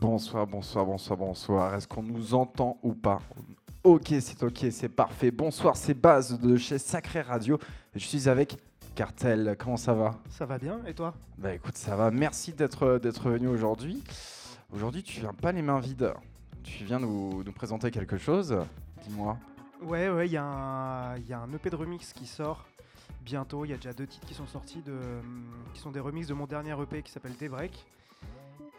Bonsoir, bonsoir, bonsoir, bonsoir. Est-ce qu'on nous entend ou pas Ok, c'est ok, c'est parfait. Bonsoir, c'est Baz de chez Sacré Radio. Je suis avec Cartel. Comment ça va? Ça va bien, et toi? Bah écoute, ça va. Merci d'être venu aujourd'hui. Aujourd'hui, tu viens pas les mains vides. Tu viens nous, nous présenter quelque chose. Dis-moi. Ouais, ouais, il y, a un- il y a un EP de remix qui sort bientôt. Il y a déjà deux titres qui sont sortis, de, qui sont des remixes de mon dernier EP qui s'appelle Daybreak.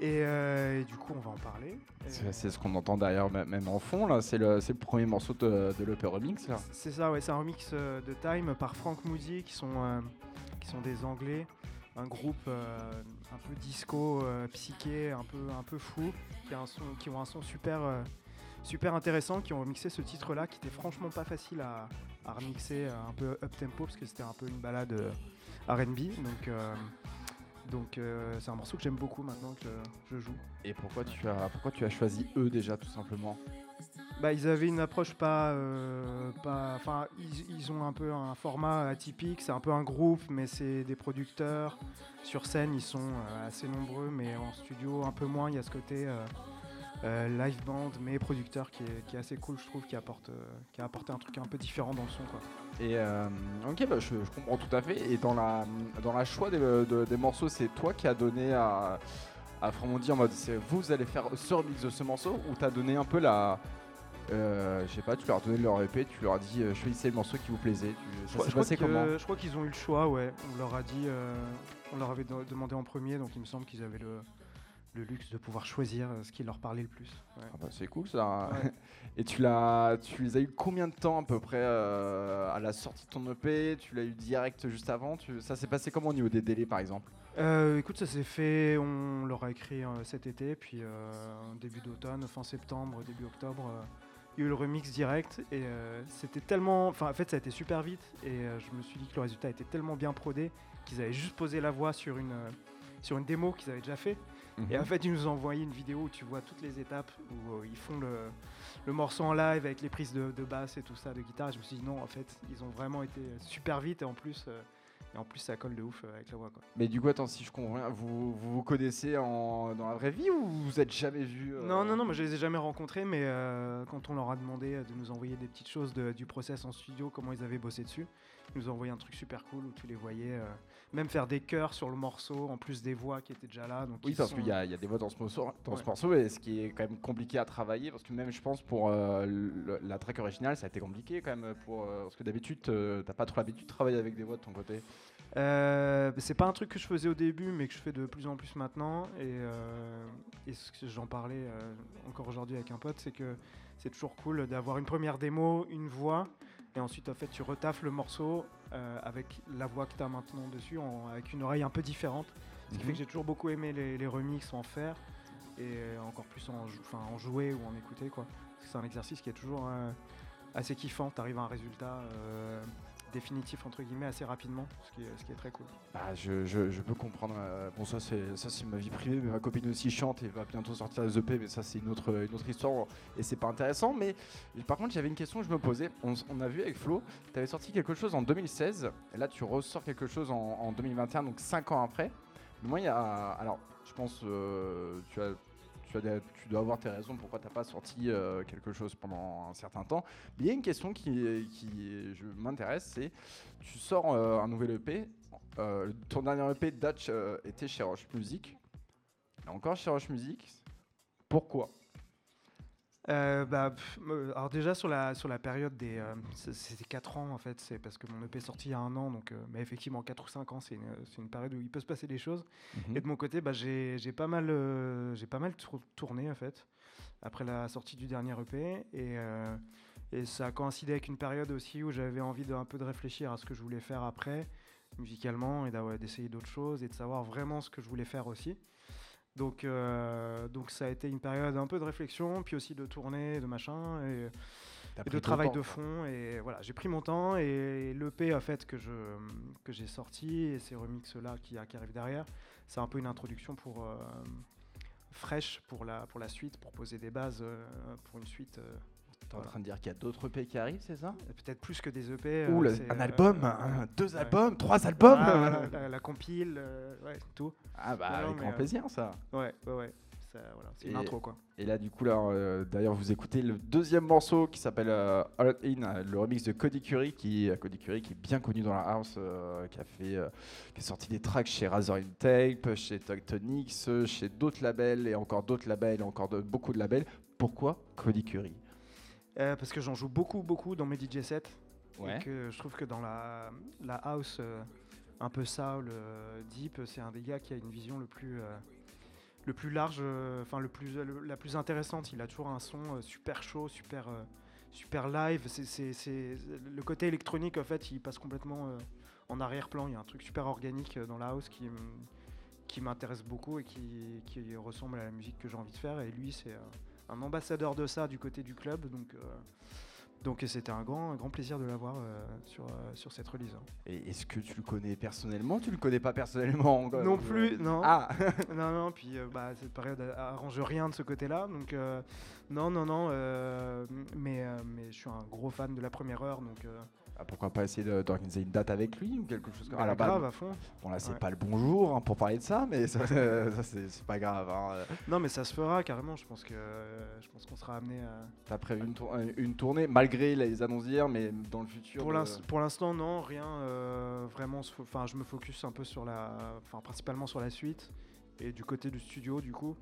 Et, euh, et du coup, on va en parler. C'est ce qu'on entend derrière, même en fond. là. C'est le, premier morceau de, de Remix. Là. C'est ça, ouais, c'est un remix euh, de Time par Frank Moody, qui sont, euh, qui sont des Anglais, un groupe euh, un peu disco, psyché, un peu, un peu fou, qui, a un son, qui ont un son super, super intéressant, qui ont remixé ce titre-là, qui était franchement pas facile à, à remixer, un peu up tempo, parce que c'était un peu une balade R&B, donc. Donc euh, c'est un morceau que j'aime beaucoup maintenant que je joue. Et pourquoi tu, as, pourquoi tu as choisi eux déjà, tout simplement? Bah, ils avaient une approche pas, euh, pas, enfin, ils, ils ont un peu un format atypique. C'est un peu un groupe, mais c'est des producteurs. Sur scène, ils sont euh, assez nombreux, mais en studio un peu moins. Il y a ce côté live band, mais producteur qui est, qui est assez cool, je trouve, qui apporte, euh, qui a apporté un truc un peu différent dans le son, quoi. Et euh, ok, bah, je, je comprends tout à fait. Et dans la, dans la choix des, de- des morceaux, c'est toi qui as donné à, à Framondi en mode c'est vous allez faire ce remix de ce morceau ou t'as donné un peu la. euh, je sais pas, tu leur as donné leur EP, tu leur as dit euh, choisissez le morceau qui vous plaisait. Tu, ça crois- s'est crois passé que- comment? je crois qu'ils ont eu le choix, ouais. On leur a dit, euh, on leur avait de- demandé en premier, donc il me semble qu'ils avaient le, le luxe de pouvoir choisir euh, ce qui leur parlait le plus. ouais. Ah bah, C'est cool ça. Ouais. Et tu, l'as, tu les as eu combien de temps à peu près euh, à la sortie de ton EP Tu l'as eu direct juste avant? Tu, Ça s'est passé comment au niveau des délais par exemple? Euh, écoute, ça s'est fait, on leur a écrit euh, cet été, puis début d'automne, fin septembre, début octobre, il y a eu le remix direct, et c'était tellement, enfin en fait ça a été super vite, et je me suis dit que le résultat était tellement bien prodé qu'ils avaient juste posé la voix sur une, sur une démo qu'ils avaient déjà fait, et en fait ils nous ont envoyé une vidéo où tu vois toutes les étapes, où euh, ils font le, le morceau en live avec les prises de, de basse et tout ça, de guitare, et je me suis dit non, en fait ils ont vraiment été super vite, et en plus... euh, et en plus, ça colle de ouf euh, avec la voix. Quoi. Mais du coup, attends, si je comprends vous vous, vous connaissez en, dans la vraie vie ou vous vous êtes jamais vu euh, Non, non, non, moi je les ai jamais rencontrés, mais euh, quand on leur a demandé de nous envoyer des petites choses de- du process en studio, comment ils avaient bossé dessus, ils nous ont envoyé un truc super cool où tu les voyais euh, même faire des chœurs sur le morceau, en plus des voix qui étaient déjà là. Donc Oui, parce sont- qu'il y, y a des voix dans ce morceau, dans ce morceau, et ce qui est quand même compliqué à travailler, parce que même je pense pour euh, le- la track originale, ça a été compliqué quand même, pour, euh, parce que d'habitude, t'as pas trop l'habitude de travailler avec des voix de ton côté. C'est pas un truc que je faisais au début, mais que je fais de plus en plus maintenant. Et, et ce que j'en parlais encore aujourd'hui avec un pote, c'est que c'est toujours cool d'avoir une première démo, une voix, et ensuite en fait tu retaffes le morceau euh, avec la voix que tu as maintenant dessus, en- avec une oreille un peu différente. Ce qui fait que j'ai toujours beaucoup aimé les, les remixes en faire et encore plus en, jou- enfin, en jouer ou en écouter quoi. C'est un exercice qui est toujours euh, assez kiffant. Tu arrives à un résultat euh, définitif entre guillemets assez rapidement, ce qui est, ce qui est très cool. Bah, je, peux comprendre. euh, bon, ça c'est ça c'est ma vie privée, mais ma copine aussi chante et va bientôt sortir des EP, mais ça c'est une autre histoire et c'est pas intéressant. Mais par contre, j'avais une question que je me posais. On, a vu avec Flo, tu avais sorti quelque chose en 2016, et là tu ressors quelque chose en, en 2021, donc 5 ans après. Mais moi, il y a alors je pense euh, tu as tu, dois avoir tes raisons pourquoi tu n'as pas sorti euh, quelque chose pendant un certain temps. Mais il y a une question qui, m'intéresse, c'est tu sors euh, un nouvel EP. euh, ton dernier EP Dutch euh, était chez Roche Music. Et encore chez Roche Music. Pourquoi? Euh, bah, pff, euh, alors déjà sur la, sur la période des... euh, C'était 4 ans en fait, c'est parce que mon EP est sorti il y a un an, donc, euh, mais effectivement 4 ou 5 ans c'est une, c'est une période où il peut se passer des choses. Et de mon côté, bah, j'ai pas mal, euh, j'ai pas mal tour- tourné en fait après la sortie du dernier EP et, euh, et ça a coïncidé avec une période aussi où j'avais envie d'un peu de réfléchir à ce que je voulais faire après musicalement et d'essayer d'autres choses et de savoir vraiment ce que je voulais faire aussi. Donc, euh, donc ça a été une période un peu de réflexion, puis aussi de tournée, de machin, et, de travail temps. de fond. Et voilà, j'ai pris mon temps et l'EP en fait que je que j'ai sorti et ces remixes là qui, qui arrivent derrière, c'est un peu une introduction pour euh, fraîche pour la pour la suite, pour poser des bases euh, pour une suite. Euh, T'es en train de dire qu'il y a d'autres EP qui arrivent, c'est ça? Peut-être plus que des EP. Ouh, euh, un euh, album, euh, un- deux ouais. albums, trois albums Ah, voilà, la, la compile, euh, ouais, tout. Ah bah Non, avec grand euh, plaisir ça. Ouais, ouais, ouais. c'est une intro quoi. Et là, du coup, euh, d'ailleurs, vous écoutez le deuxième morceau qui s'appelle euh, All In, le remix de Cody Curry, qui, Cody Curry, qui est bien connu dans la house, qui a fait, qui a sorti des tracks chez Razor in Tape, chez Tectonics, chez d'autres labels et encore d'autres labels, et encore beaucoup de labels. Pourquoi Cody Curry? Parce que j'en joue beaucoup, beaucoup dans mes DJ sets. Et que je trouve que dans la, la house un peu soul, euh, deep. C'est un des gars qui a une vision le plus, euh, le plus large, euh, enfin le plus, la plus intéressante. Il a toujours un son super chaud, super, super live. C'est le côté électronique en fait, il passe complètement en arrière-plan. Il y a un truc super organique dans la house qui qui m'intéresse beaucoup et qui, qui, ressemble à la musique que j'ai envie de faire. Et lui, c'est un ambassadeur de ça du côté du club. Donc, donc c'était un grand, grand plaisir de l'avoir euh, sur, euh, sur cette release. Et est-ce que tu le connais personnellement? Tu le connais pas personnellement Non plus, non. Ah Non, non, puis euh, bah, cette période arrange rien de ce côté-là. Donc non, non, non. mais, mais je suis un gros fan de la première heure. Donc ah, pourquoi pas essayer d'organiser une date avec lui ou quelque chose comme ça. Ah, grave, à fond. Bon là c'est pas le bon jour hein, pour parler de ça, mais ça, c'est pas grave. Hein. Non mais ça se fera carrément. Je pense que je pense qu'on sera amené. à... T'as prévu une, une, tournée malgré les annonces d'hier, mais dans le futur. Pour l'instant non, rien. Euh, vraiment, enfin je me focus un peu sur la, enfin principalement sur la suite et du côté du studio du coup.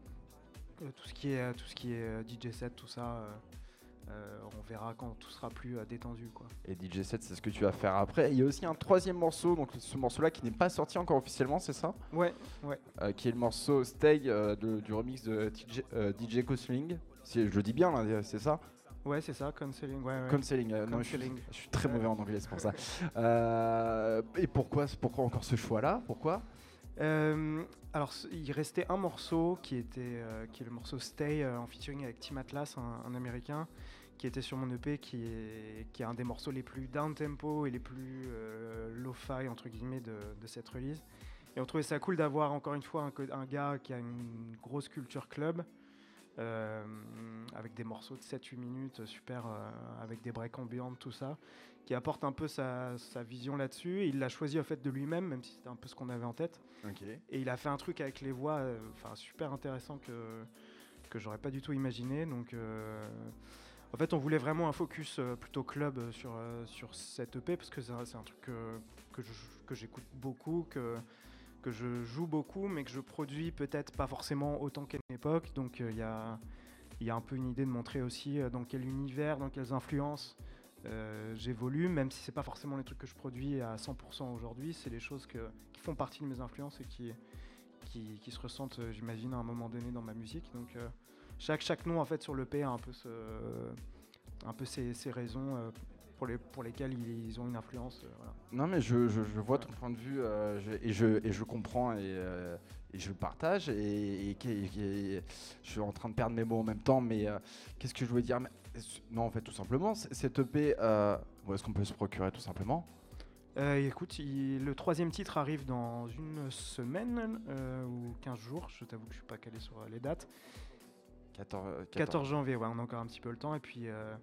Euh, tout ce qui est tout ce qui est euh, DJ set, tout ça. Euh, on verra quand tout sera plus euh, détendu. Quoi. Et DJ 7, c'est ce que tu vas faire après. Il y a aussi un troisième morceau, donc ce morceau-là qui n'est pas sorti encore officiellement, c'est ça? Ouais, ouais. Euh, qui est le morceau Stay du remix de DJ, DJ Cosling. Je le dis bien, c'est ça? Ouais, c'est ça, Counseling. Ouais, Non, je, suis, très mauvais en anglais, c'est pour ça. et pourquoi, pourquoi encore ce choix-là? Pourquoi? Alors, il restait un morceau qui était qui est le morceau Stay en featuring avec Tim Atlas, un américain, qui était sur mon EP, qui est, qui est un des morceaux les plus down tempo et les plus euh, lo-fi entre guillemets de, cette release. Et on trouvait ça cool d'avoir encore une fois un, un, gars qui a une grosse culture club, euh, avec des morceaux de 7-8 minutes, super, euh, avec des breaks ambiantes, tout ça, qui apporte un peu sa, sa vision là-dessus. Il l'a choisi en fait de lui-même, même si c'était un peu ce qu'on avait en tête. Et il a fait un truc avec les voix, enfin super intéressant que que j'aurais pas du tout imaginé. Donc en fait, on voulait vraiment un focus euh, plutôt club euh, sur, euh, sur cette EP parce que c'est un truc que, j'écoute beaucoup, que, je joue beaucoup, mais que je produis peut-être pas forcément autant qu'à une époque. Donc il y a, un peu une idée de montrer aussi dans quel univers, dans quelles influences j'évolue, même si c'est pas forcément les trucs que je produis à 100% aujourd'hui, c'est les choses qui font partie de mes influences et qui, se ressentent, j'imagine, à un moment donné dans ma musique. Chaque, chaque nom en fait sur le P a un peu, ce, un peu ses, raisons euh, pour, les, pour lesquelles ils, ont une influence. Euh, non mais je, je, vois ton point de vue euh, et, je, et je comprends et, et je le partage et, je suis en train de perdre mes mots en même temps mais qu'est-ce que je voulais dire? Non en fait tout simplement cette EP, où est-ce qu'on peut se procurer tout simplement? Écoute, le troisième titre arrive dans une semaine ou 15 jours. Je t'avoue que je suis pas calé sur les dates. 14, euh, janvier, ouais, on a encore un petit peu le temps. Et puis. Euh,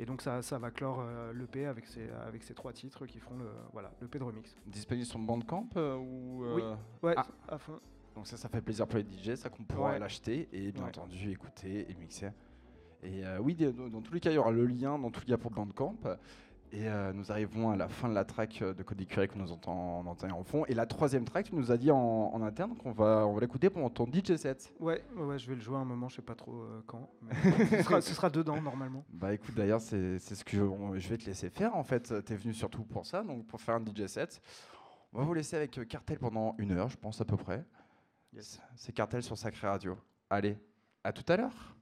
et donc ça, ça va clore euh, l'EP avec ces, avec ces trois titres qui feront le voilà l'EP de remix. Disponible sur Bandcamp ou Oui, ouais, ah. à fond. Donc ça, ça fait plaisir pour les DJ, ça qu'on pourra l'acheter et bien entendu écouter et mixer. Et oui, dans, dans, tous les cas, il y aura le lien dans tous les cas pour Bandcamp. Et euh, nous arrivons à la fin de la track euh, de Cody Curry que nous entend, en fond. Et la troisième track, tu nous as dit en, interne qu'on va, on va l'écouter pendant ton DJ set. Ouais, ouais, je vais le jouer un moment, je sais pas trop euh, quand. ce, sera, dedans normalement. Bah écoute, d'ailleurs, c'est ce que je, vais te laisser faire en fait. Tu es venu surtout pour ça, donc pour faire un DJ set. On va vous laisser avec Cartel pendant une heure, je pense à peu près. C'est Cartel sur Sacré Radio. Allez, à tout à l'heure.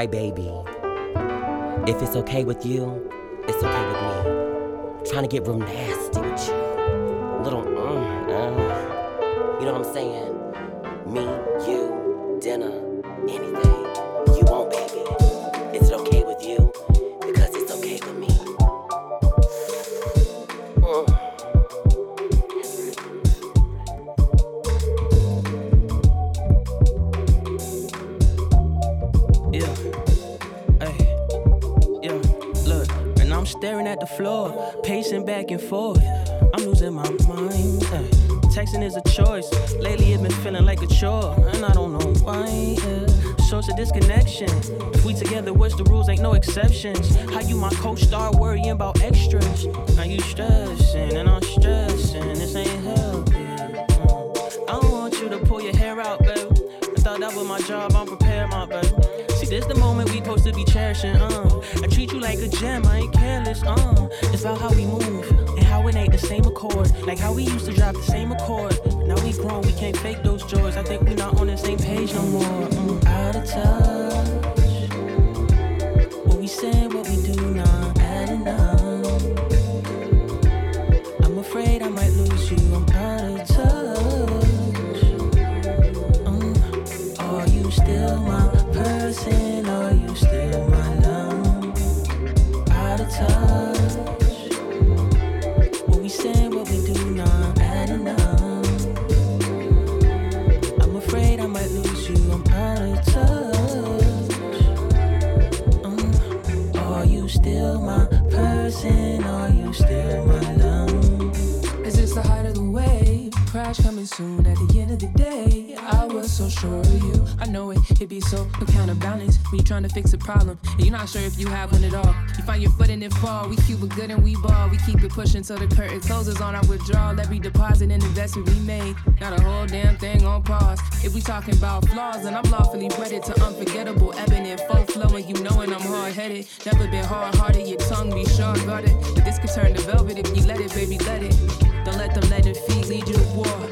crybaby. If it's okay with you, it's okay with me. I'm trying to get real nasty with you. exceptions. How you my coach start worrying about extras? Now you stressing and I'm stressing. This ain't healthy. I don't want you to pull your hair out, baby. I thought that was my job. I'm prepared, my baby. See, this the moment we supposed to be cherishing. Uh, I treat you like a gem. I ain't careless. Uh, it's about how we move and how it ain't the same accord. Like how we used to drive the same accord. trying to balance when you're trying to fix a problem. And you're not sure if you have one at all. You find your foot and it fall. We Cuba good and we ball. We keep it pushing till the curtain closes on our withdrawal. Every deposit and investment we made. not a whole damn thing on pause. If we talking about flaws, then I'm lawfully wedded to unforgettable ebbing and flow flowing. You knowing I'm hard headed. Never been hard hearted. Your tongue be sharp got guarded. But this could turn to velvet if you let it, baby, let it. Don't let them let it feet lead you to war.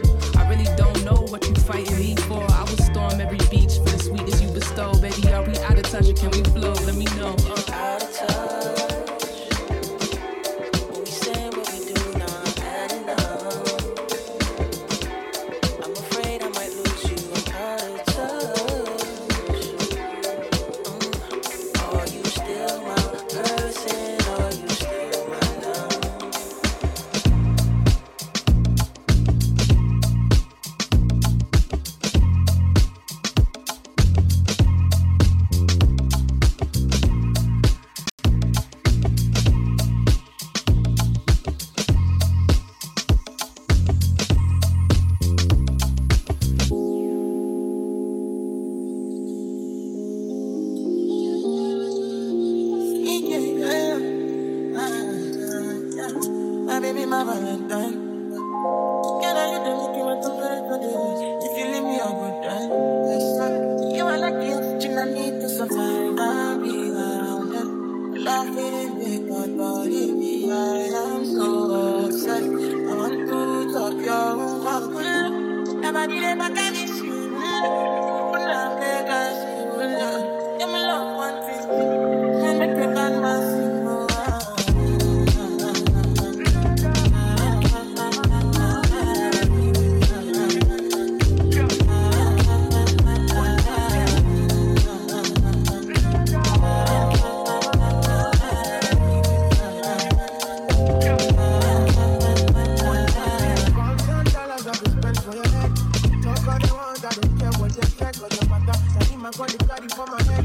want for my head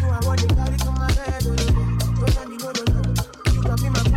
you, I want the carry for my head. Oh. You can be my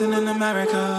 in America.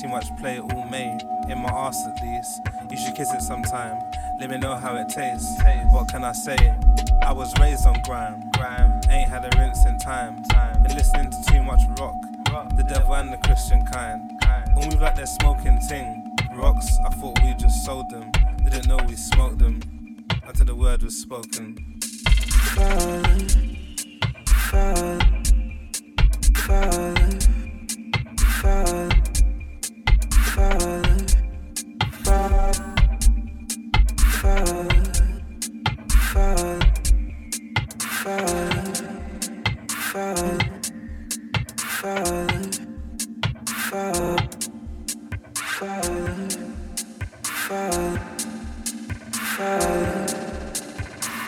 too much play all May, in my ass at least. You should kiss it sometime, let me know how it tastes. What can I say? I was raised on grime, grime. ain't had a rinse in time. time. Been listening to too much rock, the devil and the Christian kind. All move like they're smoking ting. Rocks, I thought we just sold them, didn't know we smoked them until the word was spoken. Father, Father,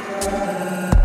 Father.